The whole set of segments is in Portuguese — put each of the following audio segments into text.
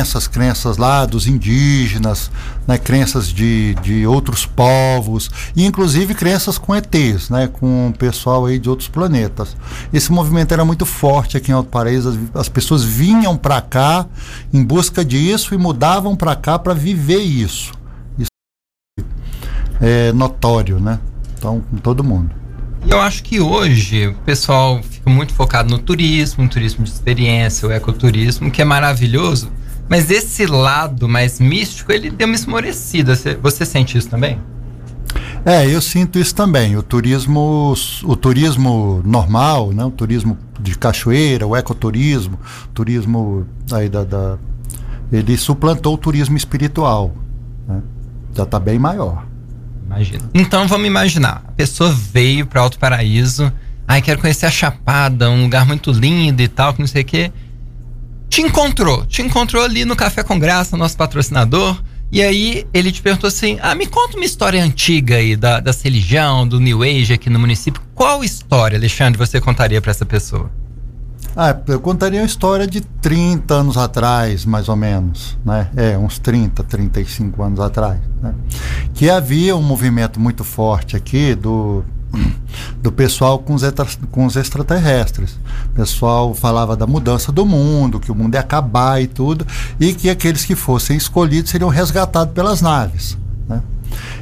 crenças, crenças lá dos indígenas, né, crenças de, de outros povos, e inclusive crenças com ETs, né, com pessoal aí de outros planetas. Esse movimento era muito forte aqui em Alto Paraíso, as, as pessoas vinham para cá em busca disso e mudavam para cá para viver isso. Isso é notório, né? Então, com todo mundo. Eu acho que hoje o pessoal fica muito focado no turismo, no turismo de experiência, o ecoturismo, que é maravilhoso, mas esse lado mais místico, ele deu uma esmorecida. Você, você sente isso também? É, eu sinto isso também. O turismo, o turismo normal, né? o turismo de cachoeira, o ecoturismo, turismo aí da, da ele suplantou o turismo espiritual. Né? Já está bem maior. Imagina. Então vamos imaginar. A pessoa veio para Alto Paraíso. Ai, quero conhecer a Chapada, um lugar muito lindo e tal, que não sei o quê. Te encontrou. Te encontrou ali no Café com Graça, nosso patrocinador. E aí ele te perguntou assim: Ah, me conta uma história antiga aí da, da religião, do New Age aqui no município. Qual história, Alexandre, você contaria para essa pessoa? Ah, eu contaria uma história de 30 anos atrás, mais ou menos, né? É, uns 30, 35 anos atrás, né? Que havia um movimento muito forte aqui do do pessoal com os, com os extraterrestres. O pessoal falava da mudança do mundo, que o mundo ia acabar e tudo, e que aqueles que fossem escolhidos seriam resgatados pelas naves. Né?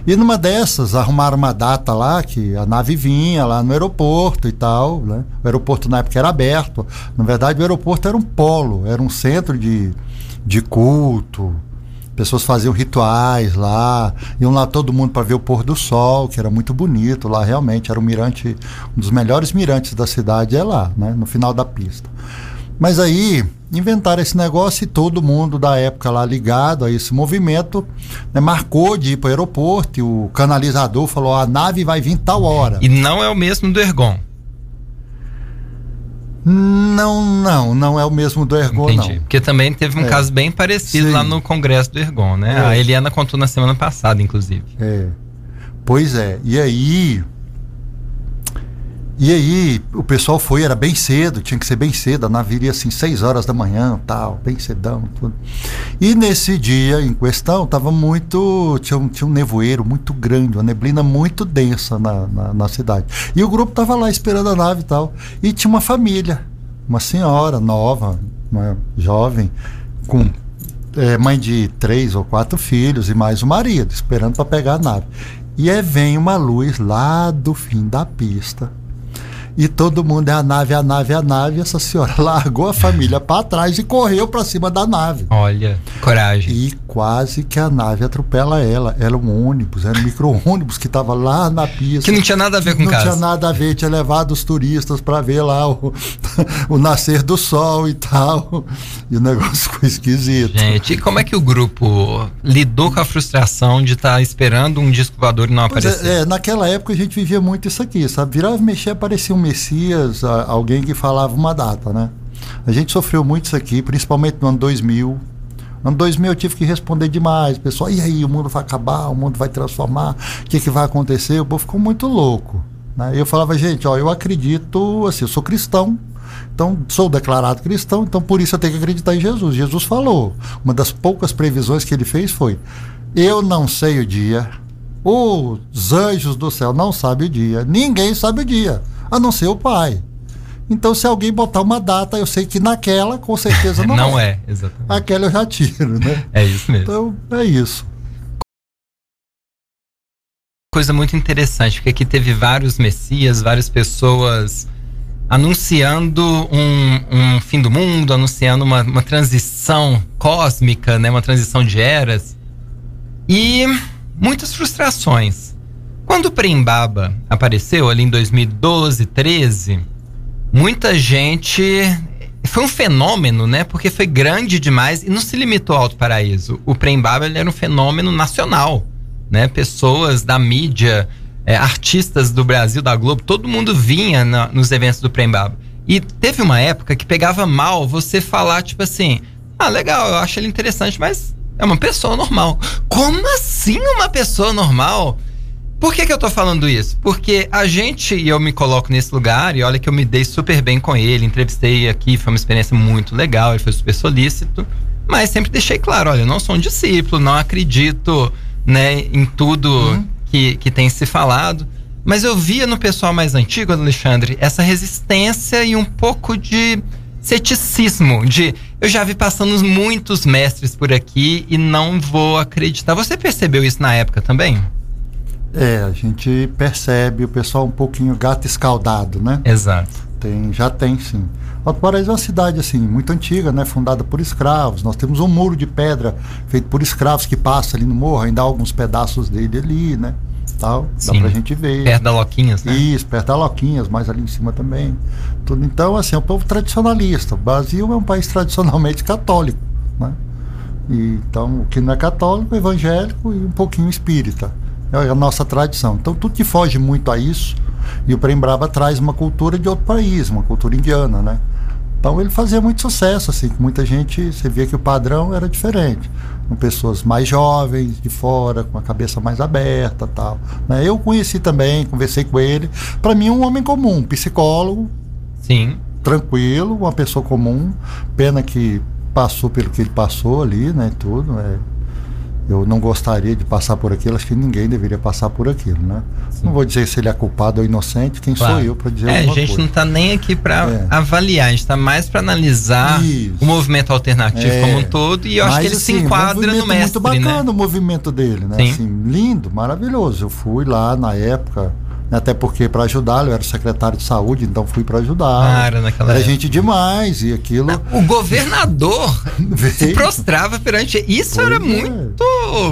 E numa dessas, arrumaram uma data lá que a nave vinha lá no aeroporto e tal. Né? O aeroporto na época era aberto. Na verdade, o aeroporto era um polo, era um centro de, de culto. Pessoas faziam rituais lá, iam lá todo mundo para ver o pôr do sol, que era muito bonito lá, realmente. Era um mirante, um dos melhores mirantes da cidade, é lá, né? no final da pista. Mas aí inventaram esse negócio e todo mundo da época lá ligado a esse movimento né, marcou de ir para o aeroporto e o canalizador falou: a nave vai vir tal hora. E não é o mesmo do Ergon. Não, não, não é o mesmo do Ergon, Entendi. não. Porque também teve um é. caso bem parecido Sim. lá no congresso do Ergon, né? É. A Eliana contou na semana passada, inclusive. É. Pois é. E aí, e aí o pessoal foi, era bem cedo, tinha que ser bem cedo, a nave iria assim, 6 horas da manhã, tal, bem cedão, tudo. E nesse dia em questão, tava muito. Tinha um, tinha um nevoeiro muito grande, uma neblina muito densa na, na, na cidade. E o grupo tava lá esperando a nave e tal. E tinha uma família, uma senhora nova, uma jovem, com é, mãe de três ou quatro filhos e mais o marido, esperando para pegar a nave. E aí vem uma luz lá do fim da pista e todo mundo é a nave, a nave, a nave. Essa senhora largou a família para trás e correu para cima da nave. Olha, coragem. E quase que a nave atropela ela. Era um ônibus, era um micro-ônibus que estava lá na pista. Que não tinha nada a ver com o Não caso. tinha nada a ver, tinha levado os turistas para ver lá o, o nascer do sol e tal. E o negócio ficou esquisito. Gente, e como é que o grupo lidou com a frustração de estar tá esperando um disco voador e não pois é, aparecer? É, é, naquela época a gente vivia muito isso aqui, sabe? Virava e mexer, aparecia um Messias, alguém que falava uma data, né? A gente sofreu muito isso aqui, principalmente no ano 2000. No ano 2000 eu tive que responder demais. Pessoal, e aí, o mundo vai acabar, o mundo vai transformar, o que, que vai acontecer? O povo ficou muito louco. Né? Eu falava, gente, ó, eu acredito, assim, eu sou cristão, então sou declarado cristão, então por isso eu tenho que acreditar em Jesus. Jesus falou, uma das poucas previsões que ele fez foi: eu não sei o dia, os anjos do céu não sabem o dia, ninguém sabe o dia a não ser o pai. Então, se alguém botar uma data, eu sei que naquela, com certeza não, não é. é. exatamente. Aquela eu já tiro, né? É isso mesmo. Então, é isso. Coisa muito interessante, porque aqui teve vários messias, várias pessoas anunciando um, um fim do mundo, anunciando uma, uma transição cósmica, né? Uma transição de eras. E muitas frustrações. Quando o Prembaba apareceu ali em 2012, 13, muita gente foi um fenômeno, né? Porque foi grande demais e não se limitou ao Alto Paraíso. O Prembaba era um fenômeno nacional, né? Pessoas da mídia, é, artistas do Brasil, da Globo, todo mundo vinha na, nos eventos do Prembaba. E teve uma época que pegava mal você falar, tipo assim, ah, legal, eu acho ele interessante, mas é uma pessoa normal. Como assim uma pessoa normal? Por que, que eu tô falando isso? Porque a gente, e eu me coloco nesse lugar, e olha que eu me dei super bem com ele, entrevistei aqui, foi uma experiência muito legal, ele foi super solícito. Mas sempre deixei claro, olha, eu não sou um discípulo, não acredito, né, em tudo uhum. que, que tem se falado. Mas eu via no pessoal mais antigo, Alexandre, essa resistência e um pouco de ceticismo, de eu já vi passando muitos mestres por aqui e não vou acreditar. Você percebeu isso na época também? É, a gente percebe o pessoal um pouquinho gato escaldado, né? Exato. Tem, já tem sim. Alto Paraíso é uma cidade assim muito antiga, né, fundada por escravos. Nós temos um muro de pedra feito por escravos que passa ali no morro, ainda há alguns pedaços dele ali, né? Tal, Sim. dá pra gente ver. Perto da Loquinhas, né? Isso, perto da Loquinhas, mais ali em cima também. Tudo. Então, assim, é um povo tradicionalista. O Brasil é um país tradicionalmente católico, né? E, então, o que não é católico, é evangélico e um pouquinho espírita. É a nossa tradição. Então, tudo que foge muito a isso, e o Prembraba traz uma cultura de outro país, uma cultura indiana, né? Então ele fazia muito sucesso, assim, com muita gente, você via que o padrão era diferente. Com pessoas mais jovens, de fora, com a cabeça mais aberta tal. Né? Eu conheci também, conversei com ele. Para mim, um homem comum, psicólogo. Sim. Tranquilo, uma pessoa comum. Pena que passou pelo que ele passou ali, né? Tudo. É eu não gostaria de passar por aquilo, acho que ninguém deveria passar por aquilo, né? Sim. Não vou dizer se ele é culpado ou inocente, quem claro. sou eu para dizer é, alguma A gente coisa. não está nem aqui para é. avaliar, a gente está mais para analisar Isso. o movimento alternativo é. como um todo e eu Mas, acho que ele assim, se enquadra no mestre, muito bacana né? o movimento dele, né? Sim. Assim, lindo, maravilhoso. Eu fui lá na época até porque para ajudá-lo, eu era secretário de saúde, então fui para ajudar. Ah, era naquela Era época. gente demais e aquilo. O governador se prostrava perante. Isso pois era é. muito,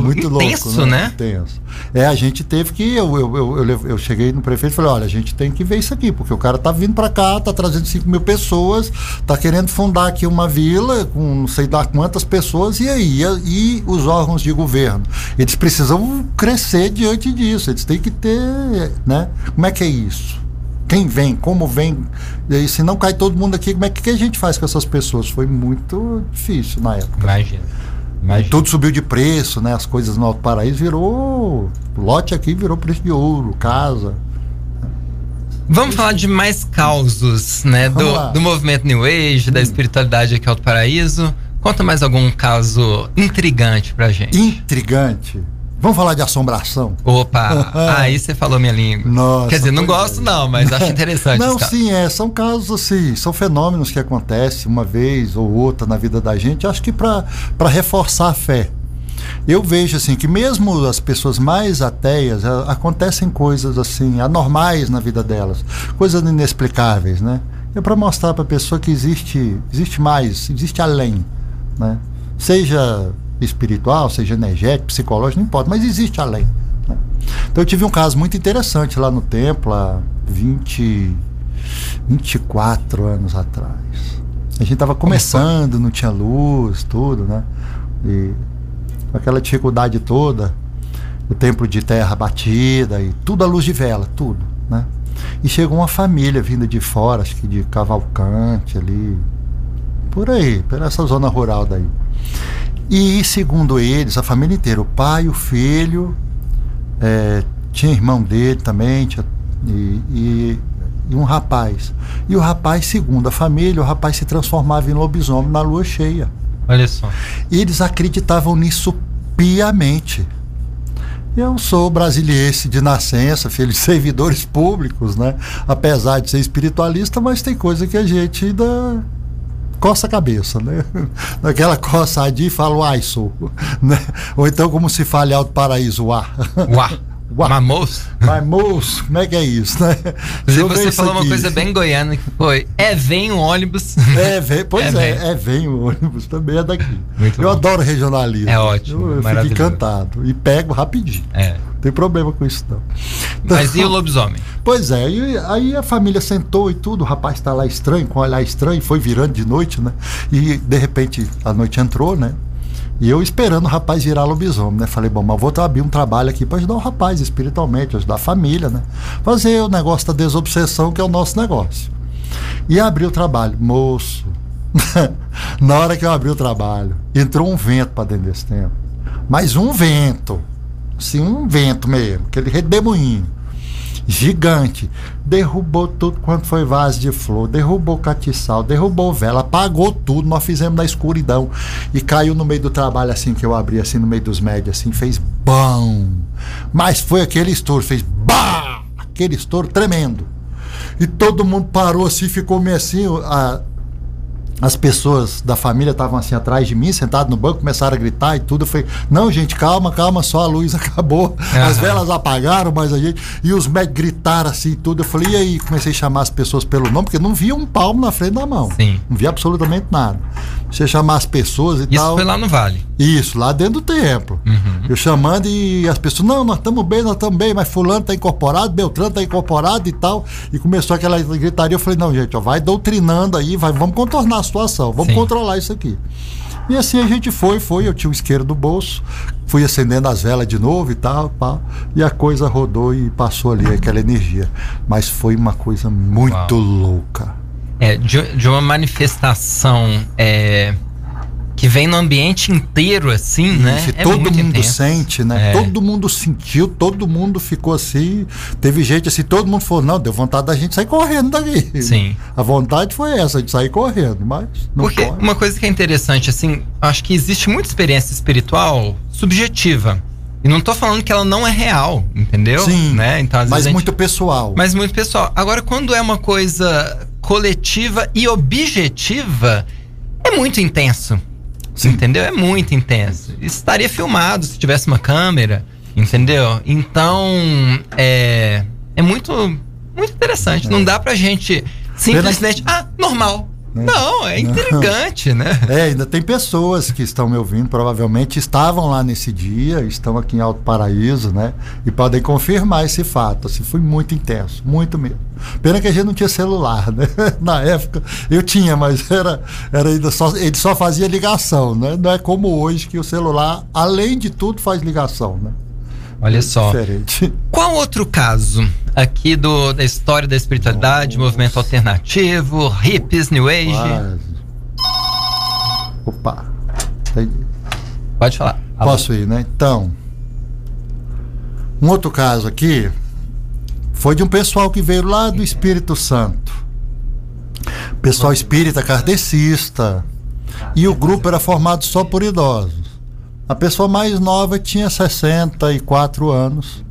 muito intenso, louco, né? né? Intenso. É, a gente teve que. Eu, eu, eu, eu, eu cheguei no prefeito e falei: olha, a gente tem que ver isso aqui, porque o cara tá vindo para cá, tá trazendo 5 mil pessoas, tá querendo fundar aqui uma vila com não sei lá quantas pessoas, e aí? E, e os órgãos de governo? Eles precisam crescer diante disso, eles têm que ter. Né? Como é que é isso? Quem vem, como vem, e se não cai todo mundo aqui, como é que, que a gente faz com essas pessoas? Foi muito difícil na época. Imagina. Imagina. Tudo subiu de preço, né? As coisas no Alto Paraíso virou. Lote aqui virou preço de ouro, casa. Vamos falar de mais causos, né? Do, do movimento New Age, hum. da espiritualidade aqui Alto Paraíso. Conta mais algum caso intrigante pra gente. Intrigante? Vamos falar de assombração? Opa, aí você falou minha língua. Nossa, Quer dizer, não gosto é. não, mas acho interessante. não, sim, é, são casos assim, são fenômenos que acontecem uma vez ou outra na vida da gente, acho que para reforçar a fé. Eu vejo assim que mesmo as pessoas mais ateias, acontecem coisas assim anormais na vida delas, coisas inexplicáveis, né? É para mostrar para a pessoa que existe, existe mais, existe além, né? Seja espiritual, seja energético, psicológico, não importa, mas existe além. Né? Então eu tive um caso muito interessante lá no templo, há 20, 24 anos atrás. A gente estava começando, não tinha luz, tudo, né? E aquela dificuldade toda, o templo de terra batida e tudo à luz de vela, tudo, né? E chegou uma família vinda de fora, acho que de Cavalcante ali, por aí, por essa zona rural daí. E segundo eles, a família inteira, o pai, o filho, é, tinha irmão dele também, tinha, e, e, e, um rapaz. E o rapaz, segundo a família, o rapaz se transformava em lobisomem na lua cheia. Olha só. E eles acreditavam nisso piamente. Eu sou brasiliense de nascença, filho de servidores públicos, né? Apesar de ser espiritualista, mas tem coisa que a gente ainda coça a cabeça, né? Naquela coçadinha e fala o sou, né? Ou então como se fala em Alto Paraíso, uá. Uá. Uá. Mamoço? Mamoço, como é que é isso, né? Se você falou aqui. uma coisa bem goiana que foi: é vem o ônibus. É, vem, pois é, é, é vem o ônibus, também é daqui. Muito eu bom. adoro regionalismo. É ótimo. Eu, eu fico encantado. E pego rapidinho. É. Não tem problema com isso, não. Mas e o lobisomem? Pois é, e aí a família sentou e tudo, o rapaz está lá estranho, com um olhar estranho, foi virando de noite, né? E de repente a noite entrou, né? E eu esperando o rapaz virar lobisomem, né? Falei, bom, mas vou abrir um trabalho aqui para ajudar o rapaz espiritualmente, ajudar a família, né? Fazer o negócio da desobsessão, que é o nosso negócio. E abri o trabalho. Moço, na hora que eu abri o trabalho, entrou um vento para dentro desse tempo. Mas um vento. Assim, um vento mesmo, aquele redemoinho. gigante. Derrubou tudo quanto foi vaso de flor, derrubou catiçal, derrubou vela, apagou tudo. Nós fizemos na escuridão e caiu no meio do trabalho assim que eu abri, assim no meio dos médios, assim, fez bom. Mas foi aquele estouro, fez bah! Aquele estouro tremendo. E todo mundo parou assim, ficou meio assim. A, as pessoas da família estavam assim atrás de mim, sentado no banco, começaram a gritar e tudo. Eu falei, não, gente, calma, calma, só a luz acabou. Uhum. As velas apagaram, mas a gente. E os médicos gritaram assim e tudo. Eu falei, e aí? Comecei a chamar as pessoas pelo nome, porque não via um palmo na frente da mão. Sim. Não via absolutamente nada. Você chamar as pessoas e Isso tal. Isso foi lá no Vale. Isso, lá dentro do templo. Uhum. Eu chamando e as pessoas, não, nós estamos bem, nós estamos bem, mas fulano está incorporado, Beltrano está incorporado e tal. E começou aquela gritaria. Eu falei, não, gente, ó, vai doutrinando aí, vai, vamos contornar situação, vamos Sim. controlar isso aqui. E assim a gente foi, foi, eu tinha o isqueiro do bolso, fui acendendo as velas de novo e tal, pá, e a coisa rodou e passou ali aquela energia. Mas foi uma coisa muito Uau. louca. É, de, de uma manifestação é, que vem no ambiente inteiro, assim, Isso, né? É todo mundo intenso. sente, né? É. Todo mundo sentiu, todo mundo ficou assim. Teve gente assim, todo mundo falou, não, deu vontade da gente sair correndo daqui. Sim. A vontade foi essa, de sair correndo, mas não Porque corre. uma coisa que é interessante, assim, acho que existe muita experiência espiritual subjetiva. E não tô falando que ela não é real, entendeu? Sim. Né? Então, mas muito pessoal. Mas muito pessoal. Agora, quando é uma coisa coletiva e objetiva, é muito intenso. Sim. Entendeu? É muito intenso. Isso estaria filmado se tivesse uma câmera, entendeu? Então, é, é muito, muito interessante. É. Não dá pra gente simplesmente. Ah, normal. Né? Não, é intrigante, Não. né? É, ainda tem pessoas que estão me ouvindo, provavelmente estavam lá nesse dia, estão aqui em Alto Paraíso, né? E podem confirmar esse fato. Assim, foi muito intenso, muito mesmo. Pena que a gente não tinha celular, né? Na época eu tinha, mas era, era ainda só, ele só fazia ligação, né? Não é como hoje que o celular, além de tudo, faz ligação, né? Olha só. Diferente. Qual outro caso aqui do, da história da espiritualidade, Nossa. movimento alternativo, hippies, new age? Quase. Opa. Pode falar. Posso ir, né? Então, um outro caso aqui foi de um pessoal que veio lá do Espírito Santo. Pessoal espírita kardecista. E o grupo era formado só por idosos. A pessoa mais nova tinha 64 anos.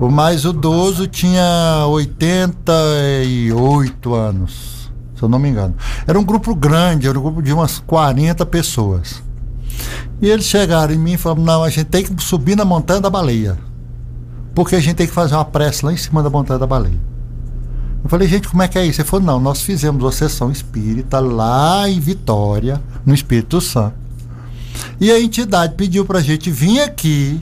O mais idoso tinha 88 anos, se eu não me engano. Era um grupo grande, era um grupo de umas 40 pessoas. E eles chegaram em mim e falaram: não, a gente tem que subir na Montanha da Baleia. Porque a gente tem que fazer uma prece lá em cima da Montanha da Baleia. Eu falei, gente, como é que é isso? Ele falou: não, nós fizemos uma sessão espírita lá em Vitória, no Espírito Santo. E a entidade pediu pra gente vir aqui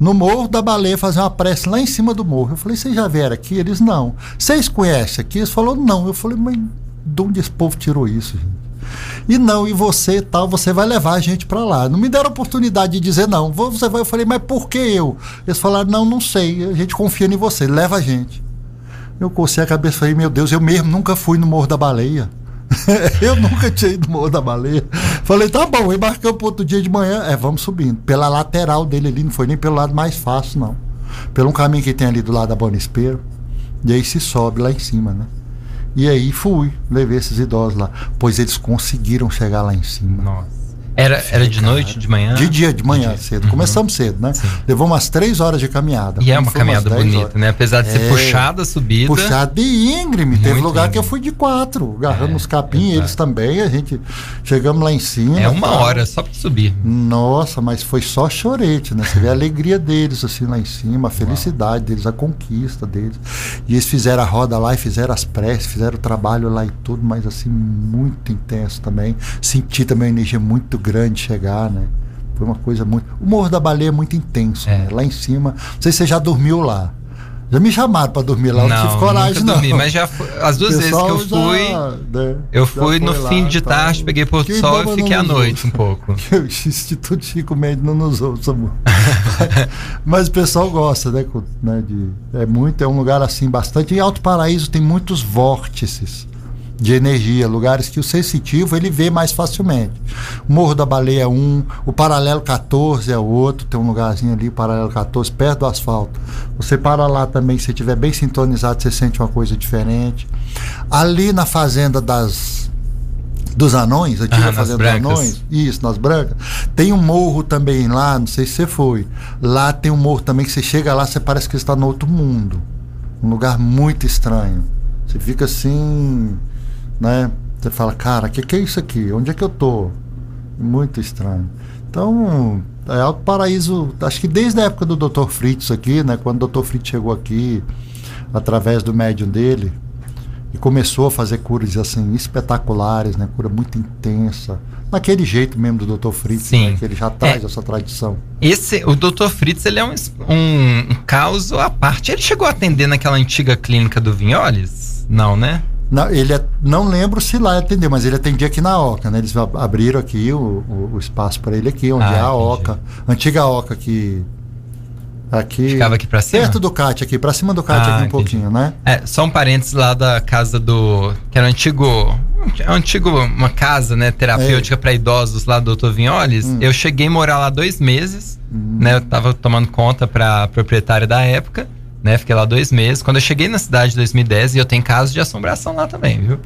no Morro da Baleia fazer uma prece lá em cima do morro. Eu falei, vocês já vieram aqui? Eles, não. Vocês conhecem aqui? Eles falaram, não. Eu falei, mas de onde esse povo tirou isso, gente? E não, e você tal, você vai levar a gente para lá. Não me deram oportunidade de dizer não. Você vai, eu falei, mas por que eu? Eles falaram, não, não sei. A gente confia em você, leva a gente. Eu cocei a cabeça e falei, meu Deus, eu mesmo nunca fui no Morro da Baleia. eu nunca tinha ido no Morro da Baleia. Falei, tá bom, embarcamos pro outro dia de manhã. É, vamos subindo. Pela lateral dele ali, não foi nem pelo lado mais fácil, não. Pelo um caminho que tem ali do lado da Bonespero. E aí se sobe lá em cima, né? E aí fui, levei esses idosos lá. Pois eles conseguiram chegar lá em cima. Nossa. Era, era de noite, de manhã? De dia, de manhã, de cedo. Uhum. Começamos cedo, né? Sim. Levou umas três horas de caminhada. E é uma caminhada bonita, horas. né? Apesar de é, ser puxada a subida. Puxada e íngreme. Teve lugar íngreme. que eu fui de quatro, agarrando é, os capim, eles também. A gente chegamos lá em cima. É uma tá? hora só para subir. Nossa, mas foi só chorete, né? Você vê a alegria deles assim lá em cima, a felicidade Uau. deles, a conquista deles. E eles fizeram a roda lá e fizeram as preces, fizeram o trabalho lá e tudo, mas assim, muito intenso também. Senti também uma energia muito grande chegar, né? Foi uma coisa muito. O Morro da Baleia é muito intenso, é. né? Lá em cima. Não sei se você já dormiu lá. Já me chamaram para dormir lá, não, não tive coragem, não. Dormi, mas já as duas vezes que eu fui, já, né, eu fui no fim de tá. tarde, peguei Porto Sol e fiquei à noite um pouco. o Instituto Chico Mendes não nos ouça muito. mas o pessoal gosta, né? né de, é muito, é um lugar assim bastante. Em Alto Paraíso tem muitos vórtices de energia, lugares que o sensitivo ele vê mais facilmente. O Morro da Baleia é um, o Paralelo 14 é o outro, tem um lugarzinho ali, Paralelo 14, perto do asfalto. Você para lá também, se estiver bem sintonizado, você sente uma coisa diferente. Ali na fazenda das dos anões, antiga ah, fazenda dos anões, isso, nas brancas. Tem um morro também lá, não sei se você foi. Lá tem um morro também que você chega lá, você parece que está no outro mundo. Um lugar muito estranho. Você fica assim, né? Você fala, cara, o que, que é isso aqui? Onde é que eu tô? Muito estranho. Então, é Alto Paraíso, acho que desde a época do Dr. Fritz aqui, né? Quando o Dr. Fritz chegou aqui, através do médium dele, e começou a fazer curas assim espetaculares, né? Cura muito intensa, naquele jeito mesmo do Dr. Fritz, né? que ele já traz é. essa tradição. Esse, o Dr. Fritz, ele é um, um, um caso à parte. Ele chegou a atender naquela antiga clínica do Vinholes? Não, né? Não, ele é, não lembro se lá atendeu, mas ele atendia aqui na Oca, né? Eles abriram aqui o, o, o espaço para ele aqui, onde ah, é a entendi. Oca, antiga Oca que Aqui. Ficava aqui pra cima? Perto do CAT aqui, pra cima do CAT ah, aqui um entendi. pouquinho, né? É, só um parênteses lá da casa do. Que era um antigo. Um antigo, uma casa, né, terapêutica é. para idosos lá do Dr. Vinholes. Hum. Eu cheguei a morar lá dois meses, hum. né? Eu tava tomando conta pra proprietária da época, né? Fiquei lá dois meses. Quando eu cheguei na cidade em 2010, e eu tenho casos de assombração lá também, viu?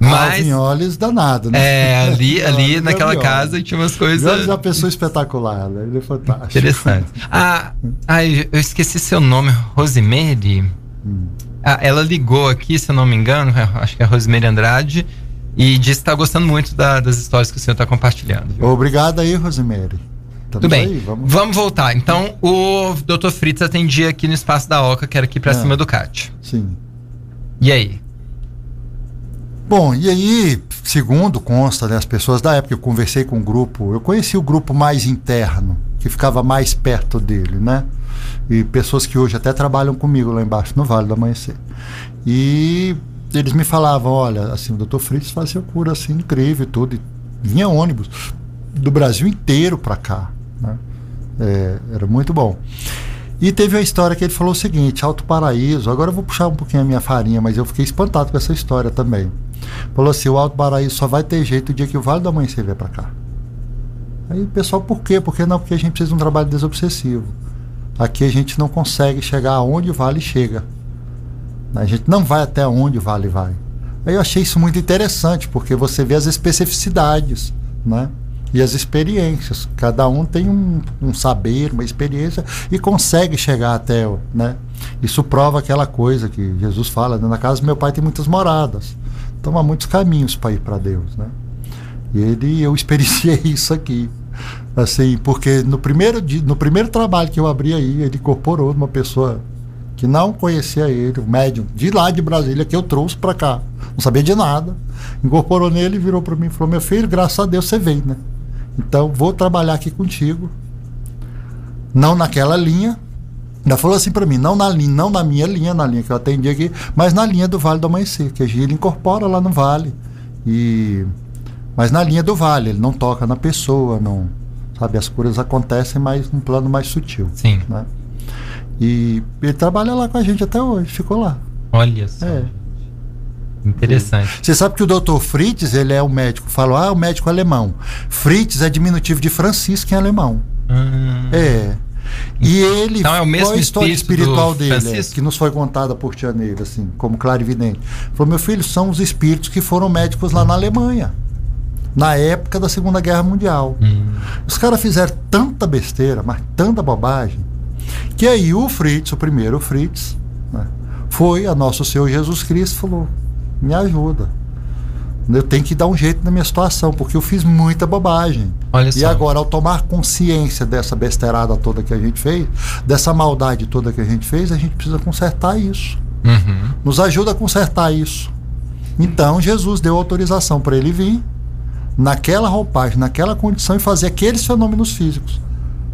Mas, Alvinholes danado, né? É, ali, ali naquela casa tinha umas coisas. Vinholes é uma pessoa espetacular, né? Ele é fantástico. Interessante. Ah, ai, eu esqueci seu nome, Rosemary. Hum. Ah, ela ligou aqui, se eu não me engano, acho que é Rosemary Andrade, e disse que está gostando muito da, das histórias que o senhor está compartilhando. Viu? Obrigado aí, Rosemary. Tudo bem. Aí, vamos... vamos... voltar. Então, o Dr. Fritz atendia aqui no espaço da Oca, que era aqui para é. cima do CAT. Sim. E aí? Bom, e aí, segundo consta né, pessoas da época, eu conversei com o um grupo, eu conheci o grupo mais interno, que ficava mais perto dele, né? E pessoas que hoje até trabalham comigo lá embaixo no Vale do Amanhecer. E eles me falavam, olha, assim, o Dr. Fritz fazia cura assim incrível e tudo, e vinha ônibus do Brasil inteiro para cá, né? É, era muito bom. E teve uma história que ele falou o seguinte: Alto Paraíso. Agora eu vou puxar um pouquinho a minha farinha, mas eu fiquei espantado com essa história também. Falou assim: o Alto Paraíso só vai ter jeito o dia que o Vale do Amanhecer vier para cá. Aí pessoal, por quê? Porque não, porque a gente precisa de um trabalho desobsessivo. Aqui a gente não consegue chegar aonde o Vale chega. A gente não vai até onde o Vale vai. Aí eu achei isso muito interessante, porque você vê as especificidades, né? E as experiências. Cada um tem um, um saber, uma experiência e consegue chegar até, né? Isso prova aquela coisa que Jesus fala, na casa do meu pai tem muitas moradas. Então há muitos caminhos para ir para Deus, né? E ele, eu experienciei isso aqui. Assim, porque no primeiro, no primeiro trabalho que eu abri aí, ele incorporou uma pessoa que não conhecia ele, o médium de lá de Brasília, que eu trouxe para cá. Não sabia de nada. Incorporou nele, virou para mim e falou: Meu filho, graças a Deus você vem, né? Então vou trabalhar aqui contigo. Não naquela linha, ela falou assim para mim, não na linha, não na minha linha, na linha que eu atendi aqui, mas na linha do Vale do Amanhecer, que ele incorpora lá no Vale. E mas na linha do Vale, ele não toca na pessoa, não, sabe, as curas acontecem mais num plano mais sutil, Sim. né? E ele trabalha lá com a gente até hoje, ficou lá. Olha só. É. Interessante. Você sabe que o Dr. Fritz, ele é o médico, falou, ah, o médico alemão. Fritz é diminutivo de Francisco em alemão. Hum. É. E ele, então é o mesmo qual a história espiritual dele, é, que nos foi contada por Tianeiro, assim, como clarividente. Falou, meu filho, são os espíritos que foram médicos lá na Alemanha, na época da Segunda Guerra Mundial. Hum. Os caras fizeram tanta besteira, mas tanta bobagem, que aí o Fritz, o primeiro Fritz, né, foi a nosso Senhor Jesus Cristo falou, me ajuda eu tenho que dar um jeito na minha situação, porque eu fiz muita bobagem. Olha e agora, ao tomar consciência dessa besteirada toda que a gente fez, dessa maldade toda que a gente fez, a gente precisa consertar isso. Uhum. Nos ajuda a consertar isso. Então, Jesus deu autorização para ele vir naquela roupagem, naquela condição e fazer aqueles fenômenos físicos.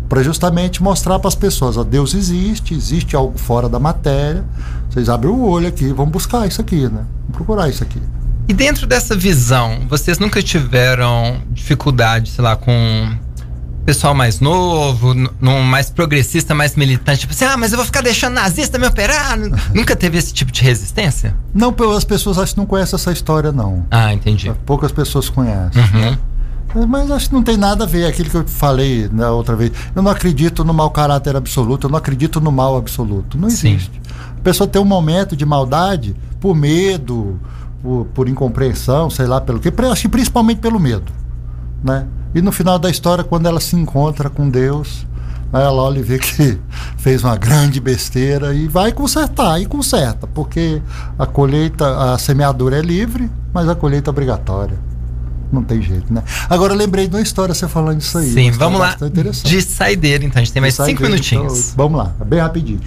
Para justamente mostrar para as pessoas: ó, Deus existe, existe algo fora da matéria. Vocês abrem o olho aqui, vão buscar isso aqui, né? Vamos procurar isso aqui. E dentro dessa visão, vocês nunca tiveram dificuldade, sei lá, com pessoal mais novo, no mais progressista, mais militante, tipo assim, ah, mas eu vou ficar deixando nazista me operar? Nunca teve esse tipo de resistência? Não, as pessoas acho que não conhecem essa história, não. Ah, entendi. Poucas pessoas conhecem. Uhum. Né? Mas acho que não tem nada a ver, aquilo que eu falei na outra vez. Eu não acredito no mau caráter absoluto, eu não acredito no mal absoluto. Não existe. Sim. A pessoa tem um momento de maldade por medo, por, por incompreensão, sei lá pelo quê, acho que principalmente pelo medo. Né? E no final da história, quando ela se encontra com Deus, aí ela olha e vê que fez uma grande besteira e vai consertar, e conserta, porque a colheita, a semeadura é livre, mas a colheita é obrigatória. Não tem jeito, né? Agora lembrei de uma história você falando disso aí. Sim, vamos lá. De saideira, então. A gente tem mais cinco minutinhos. Então, vamos lá, bem rapidinho.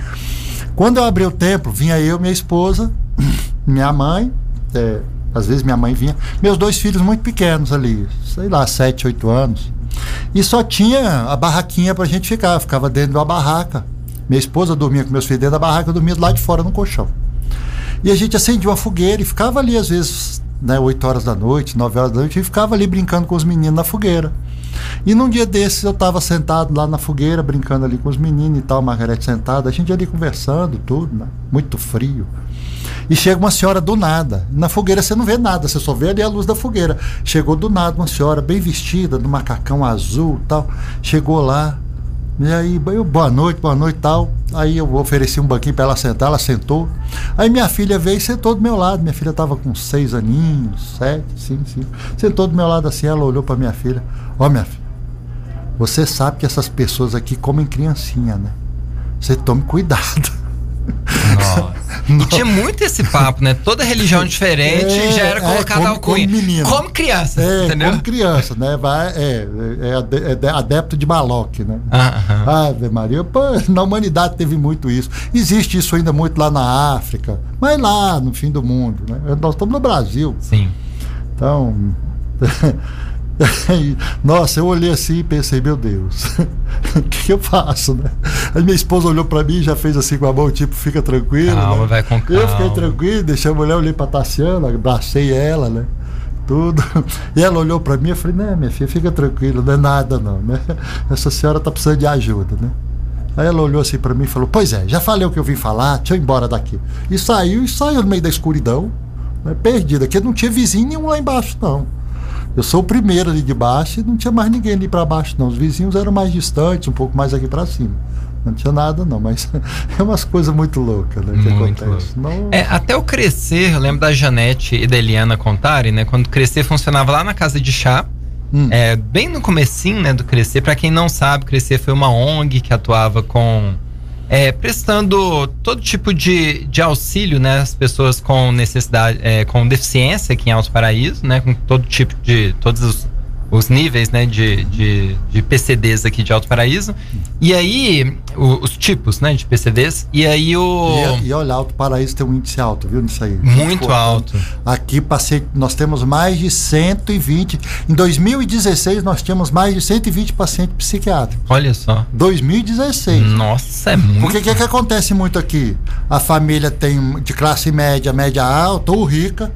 Quando eu abri o templo, vinha eu, minha esposa, minha mãe, é, às vezes minha mãe vinha. Meus dois filhos muito pequenos ali, sei lá, sete, oito anos. E só tinha a barraquinha pra gente ficar. Eu ficava dentro de uma barraca. Minha esposa dormia com meus filhos dentro da barraca, eu dormia do lado de fora no colchão. E a gente acendia uma fogueira e ficava ali, às vezes, né, 8 horas da noite, 9 horas da noite, e ficava ali brincando com os meninos na fogueira. E num dia desses eu estava sentado lá na fogueira, brincando ali com os meninos e tal, Margarete sentada, a gente ali conversando, tudo, né? Muito frio. E chega uma senhora do nada. Na fogueira você não vê nada, você só vê ali a luz da fogueira. Chegou do nada uma senhora bem vestida, do macacão azul tal. Chegou lá. E aí, eu, boa noite, boa noite tal. Aí eu ofereci um banquinho para ela sentar, ela sentou. Aí minha filha veio e sentou do meu lado. Minha filha estava com seis aninhos, sete, cinco, cinco. Sentou do meu lado assim, ela olhou para minha filha. Ó, oh, minha filha, você sabe que essas pessoas aqui comem criancinha, né? Você tome cuidado. Nossa. Tinha muito esse papo, né? Toda religião diferente é, já era colocada é, como, alcunha. Como, menino. como criança, é, entendeu? Como criança, né? Vai, é, é, é adepto de Maloque, né? Ah, Ave Maria. Pô, na humanidade teve muito isso. Existe isso ainda muito lá na África, mas lá no fim do mundo, né? Nós estamos no Brasil. Sim. Então... Nossa, eu olhei assim e pensei, meu Deus, o que, que, eu faço, né? Aí minha esposa olhou para mim e já fez assim com a mão, tipo, fica tranquilo. Calma, né? vai com calma. Eu fiquei tranquilo, deixei a mulher, olhei pra Tassiana, abracei ela, né? Tudo. E ela olhou para mim e falei, não, minha filha, fica tranquilo, não é nada não, né? Essa senhora tá precisando de ajuda, né? Aí ela olhou assim para mim e falou, pois é, já falei o que eu vim falar, deixa eu ir embora daqui. E saiu, e saiu no meio da escuridão, né, perdida, que não tinha vizinho nenhum lá embaixo, não. Eu sou o primeiro ali de baixo e não tinha mais ninguém ali para baixo, não. Os vizinhos eram mais distantes, um pouco mais aqui para cima. Não tinha nada, não, mas é umas coisas muito loucas, né? Que muito acontece. Não... É, até o crescer, eu lembro da Janete e da Eliana contarem, né? Quando crescer funcionava lá na casa de chá. Hum. É, bem no comecinho, né, do Crescer. Para quem não sabe, Crescer foi uma ONG que atuava com é, prestando todo tipo de, de auxílio, né, às pessoas com necessidade, é, com deficiência aqui em Alto Paraíso, né, com todo tipo de, todos os os níveis né, de, de, de, PCDs aqui de Alto Paraíso. E aí, o, os tipos né, de PCDs. E aí o. E, e, olha, Alto Paraíso tem um índice alto, viu? Nisso aí. Muito Pô, alto. Aqui passei, nós temos mais de 120. Em 2016, nós tínhamos mais de 120 pacientes psiquiátricos. Olha só. 2016. Nossa, é muito. Porque o que, que acontece muito aqui? A família tem de classe média, média alta ou rica,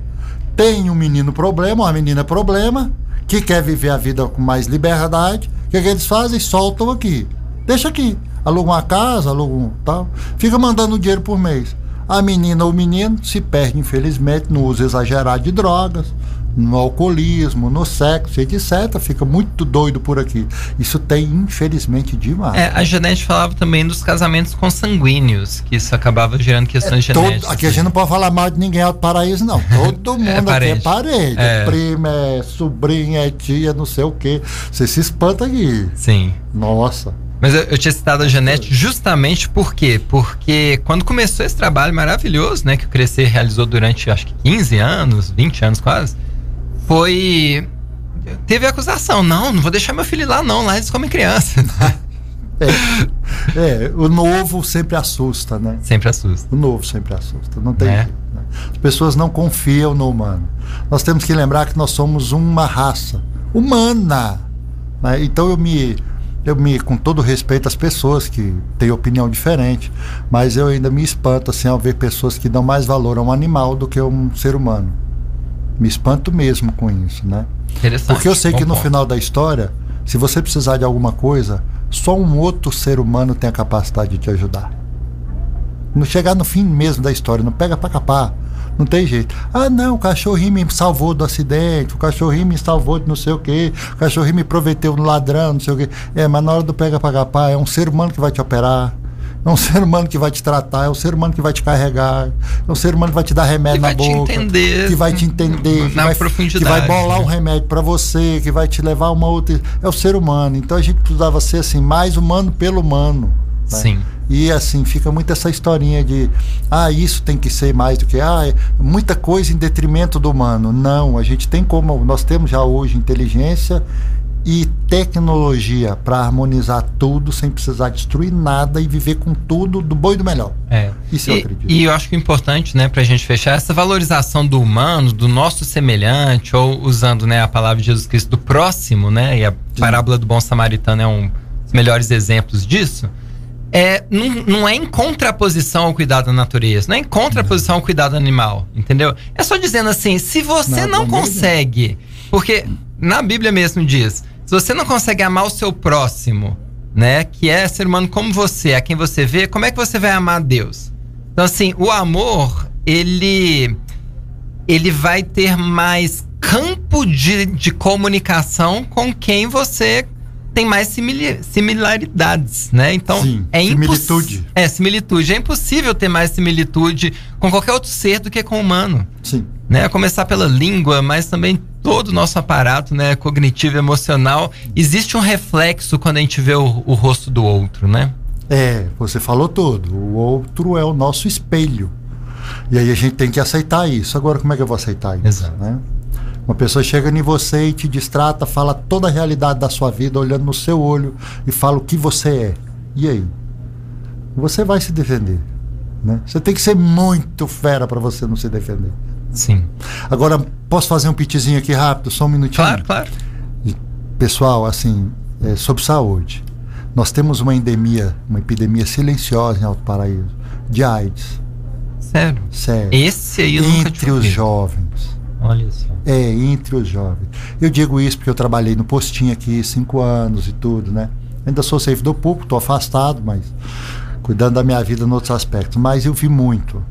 tem um menino problema, uma menina problema que quer viver a vida com mais liberdade, o que, que eles fazem? Soltam aqui. Deixa aqui. Aluga uma casa, aluga um tal. Fica mandando dinheiro por mês. A menina ou o menino se perde, infelizmente, no uso exagerado de drogas, no alcoolismo, no sexo, etc. Fica muito doido por aqui. Isso tem, infelizmente, demais. É, a Janete falava também dos casamentos consanguíneos, que isso acabava gerando questões é, genéticas. aqui a gente não pode falar mal de ninguém do paraíso, não. Todo é mundo é aqui é parede. É. Prima, é sobrinha, é tia, não sei o quê. Você se espanta aqui. Sim. Nossa. Mas eu, eu, tinha citado a Janete justamente por quê? Porque quando começou esse trabalho maravilhoso, né, que o Crescer realizou durante acho que 15 anos, 20 anos quase, foi. Teve acusação. Não, não vou deixar meu filho lá, não. Lá eles comem criança. É, é, o novo sempre assusta, né? Sempre assusta. O novo sempre assusta. Não tem. É. Jeito, né? As pessoas não confiam no humano. Nós temos que lembrar que nós somos uma raça humana. Né? Então eu me eu me, com todo respeito às pessoas que têm opinião diferente, mas eu ainda me espanto assim ao ver pessoas que dão mais valor a um animal do que a um ser humano. Me espanto mesmo com isso, né? Interessante. Porque eu sei que no final da história Se você precisar de alguma coisa, só um outro ser humano tem a capacidade de te ajudar. Não chegar no fim mesmo da história, não pega para capar. Não tem jeito. Ah, não, o cachorrinho me salvou do acidente, o cachorrinho me salvou de não sei o quê, o cachorrinho me prometeu no ladrão, não sei o quê. É, mas na hora do pega para capar, é um ser humano que vai te operar. É um ser humano que vai te tratar, é um ser humano que vai te carregar, é um ser humano que vai te dar remédio que na boca. Te entender, que vai te entender. Na que vai, profundidade. Que vai bolar um remédio para você, que vai te levar a uma outra. É o ser humano. Então a gente precisava ser assim, mais humano pelo humano. Né? Sim. E assim, fica muito essa historinha de ah, isso tem que ser mais do que ah, muita coisa em detrimento do humano. Não, a gente tem como, nós temos já hoje inteligência e tecnologia para harmonizar tudo sem precisar destruir nada e viver com tudo do bom e do melhor. É. Isso e, eu acredito. E eu acho que é importante, né, para a gente fechar, essa valorização do humano, do nosso semelhante, ou usando né, a palavra de Jesus Cristo, do próximo, né, e a Sim. parábola do bom samaritano é um dos melhores exemplos disso. É, não, não é em contraposição ao cuidado da natureza, não é em contraposição ao cuidado animal, entendeu? É só dizendo assim, se você não, não consegue, porque na Bíblia mesmo diz, se você não consegue amar o seu próximo, né, que é ser humano como você, a quem você vê, como é que você vai amar Deus? Então assim, o amor, ele ele vai ter mais campo de, de comunicação com quem você tem mais similaridades, né? Então Sim, é similitude. É similitude. É impossível ter mais similitude com qualquer outro ser do que com o humano. Sim. Né? A começar pela língua, mas também todo o nosso aparato, né, cognitivo, emocional, existe um reflexo quando a gente vê o, o rosto do outro, né? É, você falou tudo. O outro é o nosso espelho. E aí a gente tem que aceitar isso. Agora, como é que eu vou aceitar isso? Exato. Né? Uma pessoa chega em você e te distrata, fala toda a realidade da sua vida, olhando no seu olho e fala o que você é. E aí? Você vai se defender. Né? Você tem que ser muito fera para você não se defender. Sim. Agora, posso fazer um pitizinho aqui rápido, só um minutinho? Claro, claro. Pessoal, assim, é, sobre saúde. Nós temos uma endemia, uma epidemia silenciosa em Alto Paraíso, de AIDS. Sério? Sério. Esse aí eu Entre os jovens. Olha só. É, entre os jovens. Eu digo isso porque eu trabalhei no postinho aqui cinco anos e tudo, né? Ainda sou servidor público, estou afastado, mas cuidando da minha vida em outros aspectos. Mas eu vi muito.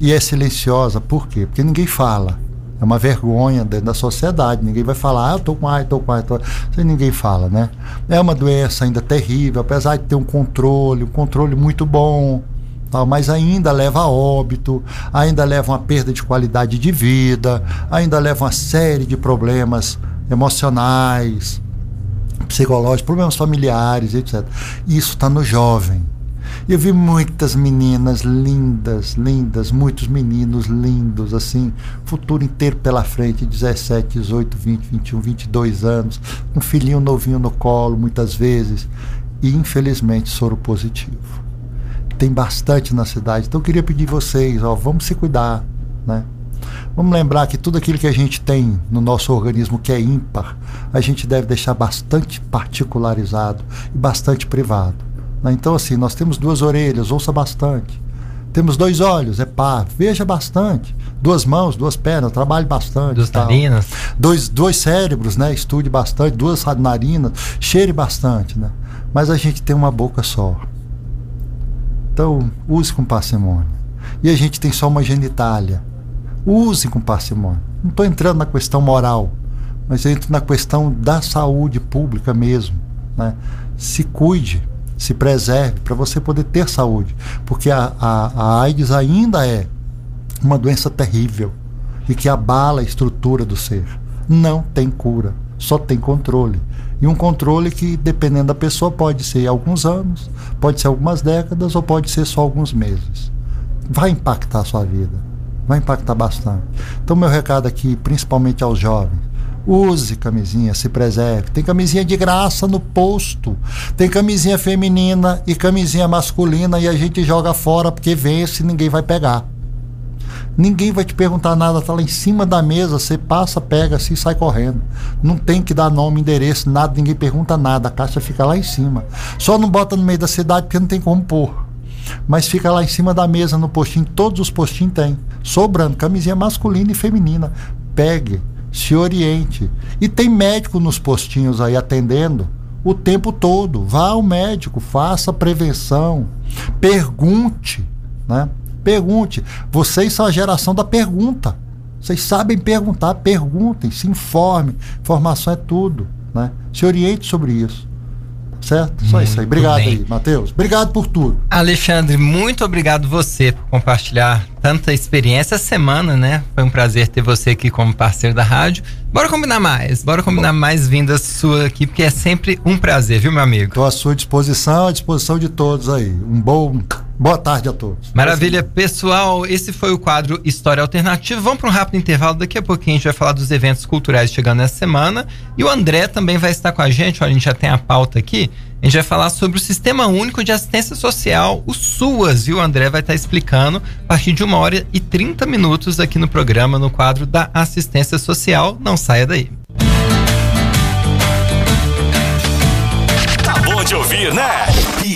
E é silenciosa, por quê? Porque ninguém fala. É uma vergonha dentro da sociedade. Ninguém vai falar, ah, eu tô com AIDS, tô com AIDS. Tô... Isso ninguém fala, né? É uma doença ainda terrível, apesar de ter um controle, um controle muito bom tal, mas ainda leva a óbito, ainda leva uma perda de qualidade de vida, ainda leva uma série de problemas emocionais, psicológicos, problemas familiares, etc. Isso está no jovem. Eu vi muitas meninas lindas, lindas, muitos meninos lindos, assim, futuro inteiro pela frente, 17, 18, 20, 21, 22 anos, um filhinho novinho no colo, muitas vezes, e infelizmente soro positivo tem bastante na cidade. Então eu queria pedir vocês, ó, vamos se cuidar, né? Vamos lembrar que tudo aquilo que a gente tem no nosso organismo que é ímpar, a gente deve deixar bastante particularizado e bastante privado. Né? Então, assim, nós temos duas orelhas, ouça bastante. Temos dois olhos, é par, veja bastante. Duas mãos, duas pernas, trabalhe bastante. Duas narinas. Dois, dois cérebros, né? Estude bastante. Duas narinas, cheire bastante, né? Mas a gente tem uma boca só. Então, use com parcimônia. E a gente tem só uma genitália. Use com parcimônia. Não estou entrando na questão moral, mas entro na questão da saúde pública mesmo. Né? Se cuide, se preserve para você poder ter saúde. Porque a, a, a AIDS ainda é uma doença terrível e que abala a estrutura do ser. Não tem cura, só tem controle. E um controle que, dependendo da pessoa, pode ser alguns anos, pode ser algumas décadas ou pode ser só alguns meses. Vai impactar a sua vida, vai impactar bastante. Então, meu recado aqui, principalmente aos jovens, use camisinha, se preserve. Tem camisinha de graça no posto, tem camisinha feminina e camisinha masculina e a gente joga fora porque vence e ninguém vai pegar. Ninguém vai te perguntar nada, tá lá em cima da mesa, você passa, pega assim e sai correndo. Não tem que dar nome, endereço, nada, ninguém pergunta nada, a caixa fica lá em cima. Só não bota no meio da cidade porque não tem como pôr. Mas fica lá em cima da mesa no postinho, todos os postinhos tem. Sobrando, camisinha masculina e feminina. Pegue, Se oriente. E tem médico nos postinhos aí atendendo o tempo todo. Vá ao médico, faça prevenção, pergunte, né? Pergunte. Vocês são a geração da pergunta. Vocês sabem perguntar, perguntem, se informem. Informação é tudo, né? Se oriente sobre isso. Certo? Só isso aí. Obrigado bem. aí, Matheus. Obrigado por tudo. Alexandre, muito obrigado você por compartilhar tanta experiência essa semana, né? Foi um prazer ter você aqui como parceiro da rádio. Bora combinar mais, bora combinar Bom. mais vindas sua aqui, porque é sempre um prazer, viu, meu amigo? Estou à sua disposição, à disposição de todos aí. Um bom Boa tarde a todos. Maravilha, pessoal. Esse foi o quadro História Alternativa. Vamos para um rápido intervalo. Daqui a pouquinho a gente vai falar dos eventos culturais chegando essa semana. E o André também vai estar com a gente. Olha, a gente já tem a pauta aqui. A gente vai falar sobre o Sistema Único de Assistência Social, o SUAS, e o André vai estar explicando a partir de uma hora e 30 minutos aqui no programa, no quadro da Assistência Social. Não saia daí. Tá bom de ouvir, né?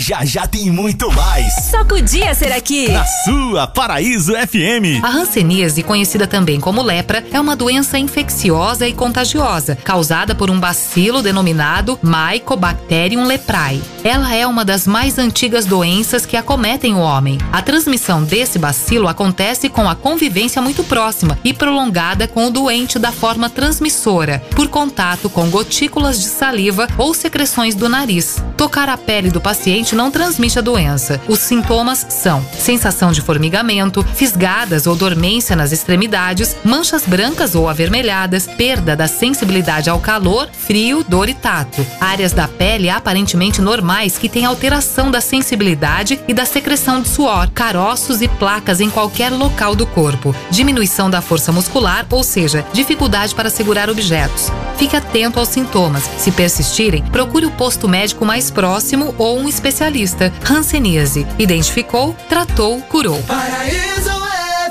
Já já tem muito mais. Só podia ser aqui. Na sua Paraíso FM. A hanseníase, conhecida também como lepra, é uma doença infecciosa e contagiosa, causada por um bacilo denominado Mycobacterium leprae. Ela é uma das mais antigas doenças que acometem o homem. A transmissão desse bacilo acontece com a convivência muito próxima e prolongada com o doente da forma transmissora, por contato com gotículas de saliva ou secreções do nariz. Tocar a pele do paciente não transmite a doença. Os sintomas são sensação de formigamento, fisgadas ou dormência nas extremidades, manchas brancas ou avermelhadas, perda da sensibilidade ao calor, frio, dor e tato. Áreas da pele aparentemente normais que têm alteração da sensibilidade e da secreção de suor, caroços e placas em qualquer local do corpo, diminuição da força muscular, ou seja, dificuldade para segurar objetos. Fique atento aos sintomas. Se persistirem, procure o posto médico mais próximo ou um especialista especialista. Hanseníase. Identificou, tratou, curou. Paraíso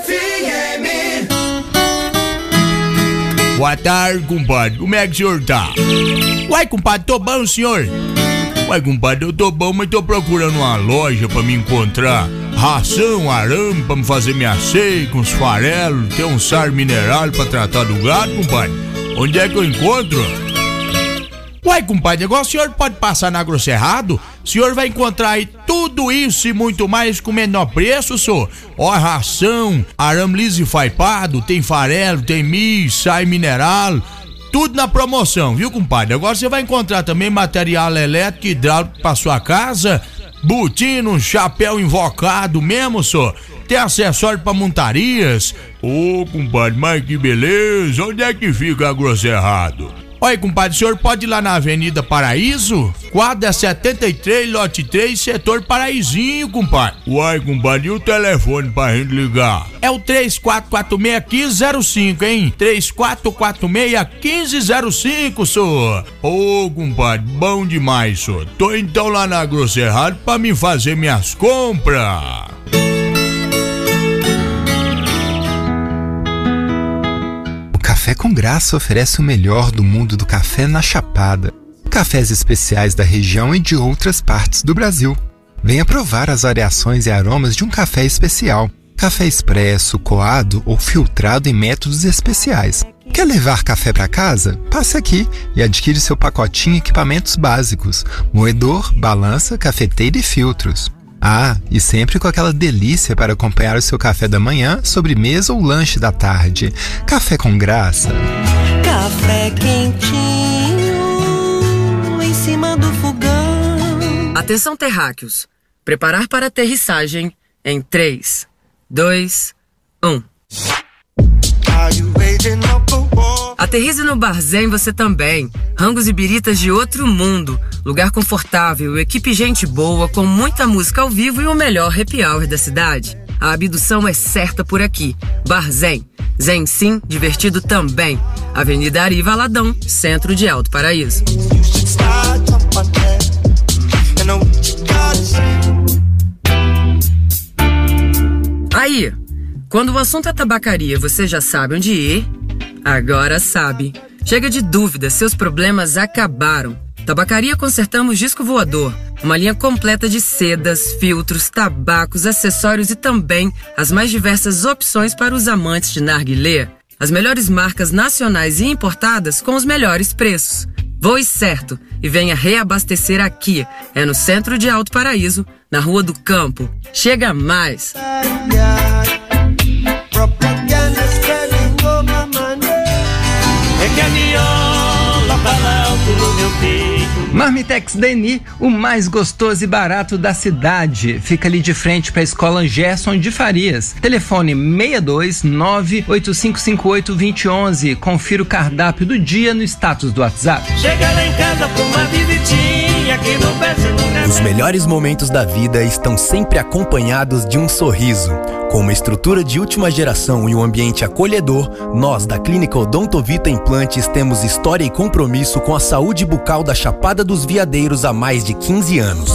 FM. Boa tarde, compadre. Como é que o senhor tá? Uai, compadre, tô bom, senhor? Uai, compadre, eu tô bom, mas tô procurando uma loja pra me encontrar ração, arame pra me fazer minha com os farelos, ter um sar mineral pra tratar do gato, compadre. Onde é que eu encontro? Uai, compadre, agora o senhor pode passar na Grosserrado? O senhor vai encontrar aí tudo isso e muito mais com menor preço, senhor. Ó, ração, arame liso e faipado, tem farelo, tem milho, sai mineral, tudo na promoção, viu, compadre? Agora você vai encontrar também material elétrico e hidráulico pra sua casa, botino, chapéu invocado mesmo, senhor. Tem acessório para montarias. Ô, compadre, mas que beleza! Onde é que fica a Grosserrado? Olha, compadre, o senhor pode ir lá na Avenida Paraíso? Quadra 73, lote 3, setor Paraízinho, compadre. Uai, compadre, e o telefone pra gente ligar? É o 3446-1505, hein? 3446-1505, senhor. Ô, compadre, bom demais, senhor. Tô então lá na Grosserrado pra me fazer minhas compras. Café com Graça oferece o melhor do mundo do café na Chapada. Cafés especiais da região e de outras partes do Brasil. Venha provar as variações e aromas de um café especial. Café expresso, coado ou filtrado em métodos especiais. Quer levar café para casa? Passe aqui e adquire seu pacotinho equipamentos básicos: moedor, balança, cafeteira e filtros. Ah, e sempre com aquela delícia para acompanhar o seu café da manhã, sobremesa ou lanche da tarde. Café com graça. Café quentinho em cima do fogão. Atenção, terráqueos. Preparar para aterrissagem em 3, 2, 1. Aterrize no Barzém você também. Rangos e biritas de outro mundo. Lugar confortável, equipe gente boa, com muita música ao vivo e o melhor happy hour da cidade. A abdução é certa por aqui. Barzém. Zen sim, divertido também. Avenida Ari Valadão, centro de Alto Paraíso. Aí, quando o assunto é tabacaria, você já sabe onde ir Agora sabe. Chega de dúvida, seus problemas acabaram. Tabacaria Consertamos Disco Voador. Uma linha completa de sedas, filtros, tabacos, acessórios e também as mais diversas opções para os amantes de narguilé. As melhores marcas nacionais e importadas com os melhores preços. Voe certo e venha reabastecer aqui. É no centro de Alto Paraíso, na Rua do Campo. Chega mais! Que a viola fala alto no meu peito. Marmitex Deni, o mais gostoso e barato da cidade. Fica ali de frente para a Escola Gerson de Farias. Telefone 62 98558 2011. Confira o cardápio do dia no status do WhatsApp. Chega lá em casa pra uma visitinha aqui no Brasil. Os melhores momentos da vida estão sempre acompanhados de um sorriso. Com uma estrutura de última geração e um ambiente acolhedor, nós da Clínica Odontovita Implantes temos história e compromisso com a saúde bucal da Chapada dos Veadeiros há mais de 15 anos.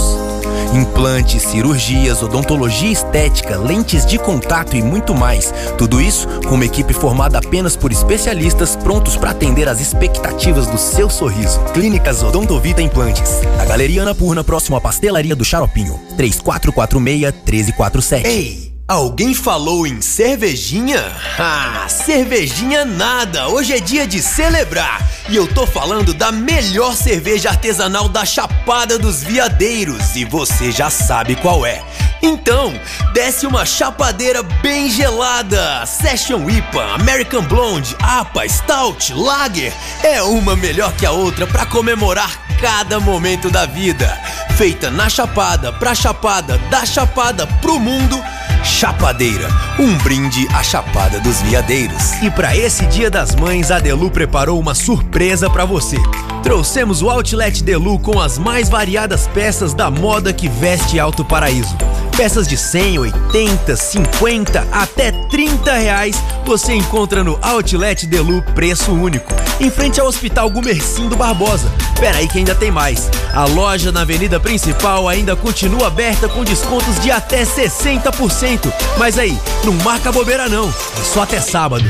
Implantes, cirurgias, odontologia estética, lentes de contato e muito mais. Tudo isso com uma equipe formada apenas por especialistas prontos para atender às expectativas do seu sorriso. Clínicas Odontovita Implantes. A Galeria Ana Purna, próximo à Pastelaria do Xaropinho. 3446-1347. Ei! Alguém falou em cervejinha? Ah, cervejinha nada! Hoje é dia de celebrar! E eu tô falando da melhor cerveja artesanal da Chapada dos Veadeiros e você já sabe qual é. Então, desce uma chapadeira bem gelada. Session IPA, American Blonde, APA, Stout, Lager. É uma melhor que a outra para comemorar cada momento da vida. Feita na Chapada, pra Chapada, da Chapada pro mundo. Chapadeira, um brinde à Chapada dos Veadeiros. E para esse Dia das Mães, a Delu preparou uma surpresa para você. Trouxemos o Outlet Delu com as mais variadas peças da moda que veste Alto Paraíso. Peças de 100, 80, 50 até 30 reais você encontra no Outlet Delu Preço Único, em frente ao Hospital Gumercindo Barbosa. Pera aí que ainda tem mais. A loja na Avenida Principal ainda continua aberta com descontos de até 60%. Mas aí, não marca bobeira não, é só até sábado.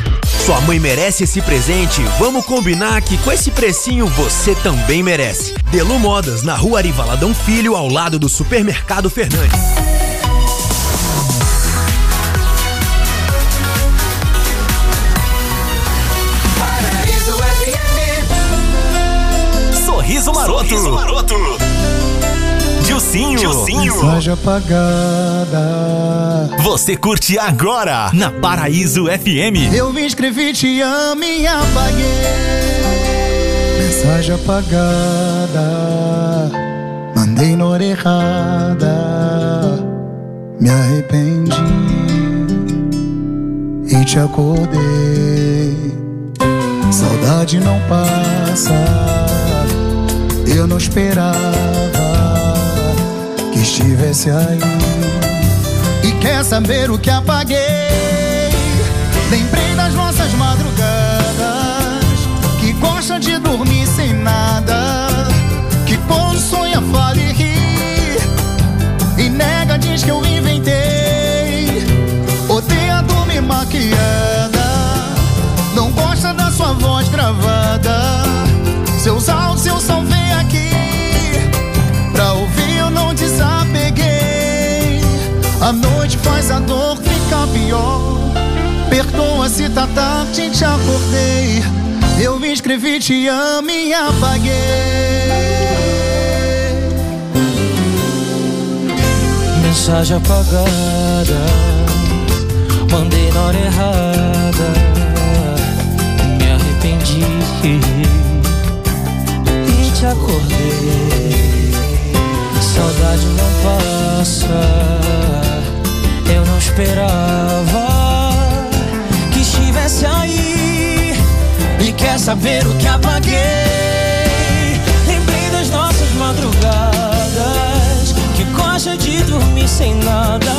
Sua mãe merece esse presente, vamos combinar que com esse precinho você também merece. Delu Modas, na rua Arivaladão Filho, ao lado do Supermercado Fernandes. Sorriso Maroto. Sorriso Maroto. Dilcinho. Dilcinho. Mensagem apagada. Você curte agora na Paraíso FM. Eu me inscrevi, te amo e apaguei. Mensagem apagada. Mandei na hora errada. Me arrependi e te acordei. Saudade não passa. Eu não esperava estivesse aí. E quer saber o que apaguei? Lembrei das nossas madrugadas. Que gosta de dormir sem nada. Que quando sonha, fala e ri. E nega, diz que eu inventei. Odeia dormir maquiada. Não gosta da sua voz gravada. A dor ficar pior Perdoa se tá tarde te acordei Eu me inscrevi, te amo e apaguei Mensagem apagada Mandei na hora errada Me arrependi. E te acordei. Saudade não passa, esperava que estivesse aí. E quer saber o que apaguei? Lembrei das nossas madrugadas, que gosta de dormir sem nada,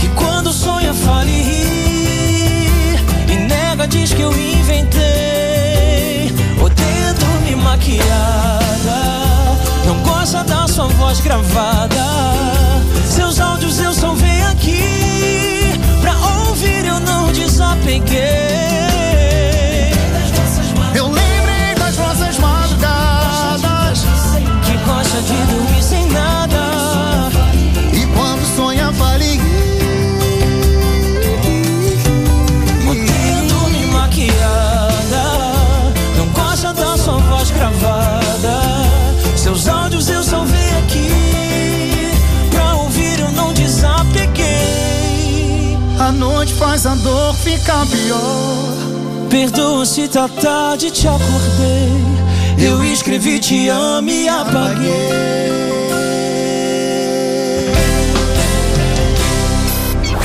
que quando sonha fala e ri, e nega diz que eu inventei. Odeia dormir maquiada, não gosta da sua voz gravada. Seus áudios eu só venho aqui desapeguei. Eu lembrei das nossas madrugadas Que gosta de dormir noite faz a dor ficar pior. Perdoa se tá tarde, te acordei. Eu escrevi te amo e apaguei.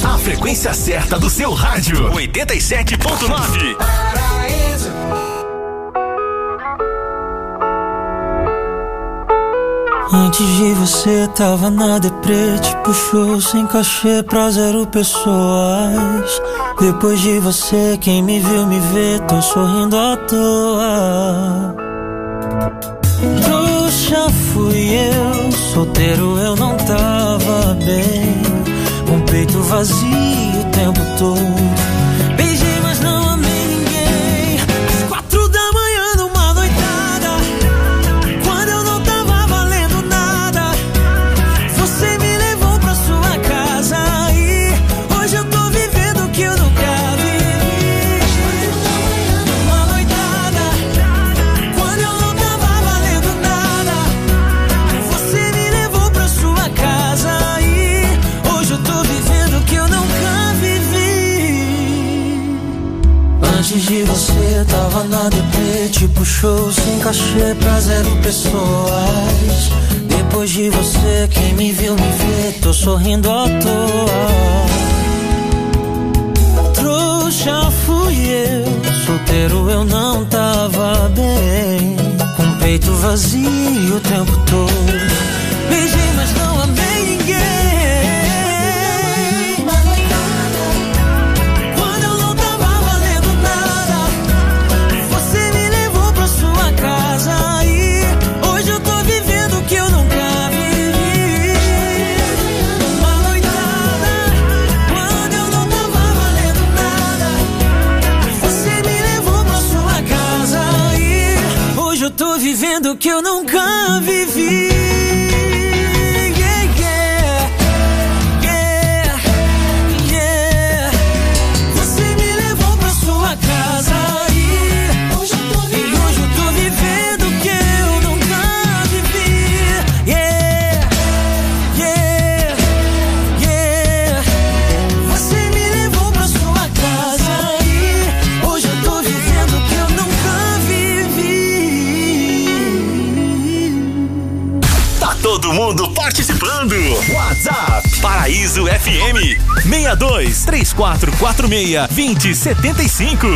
A frequência certa do seu rádio. 87.9. Antes de você tava na deprê, te puxou sem cachê pra zero pessoas. Depois de você, quem me viu me vê, tô sorrindo à toa. Trouxa fui eu, solteiro eu não tava bem. Com peito vazio o tempo todo. Show sem cachê pra zero pessoas. Depois de você, quem me viu me vê, tô sorrindo à toa. Trouxa fui eu, solteiro eu não tava bem. Com o peito vazio o tempo todo. Beijei, mas não amei WhatsApp Paraíso FM 62 3446 2075.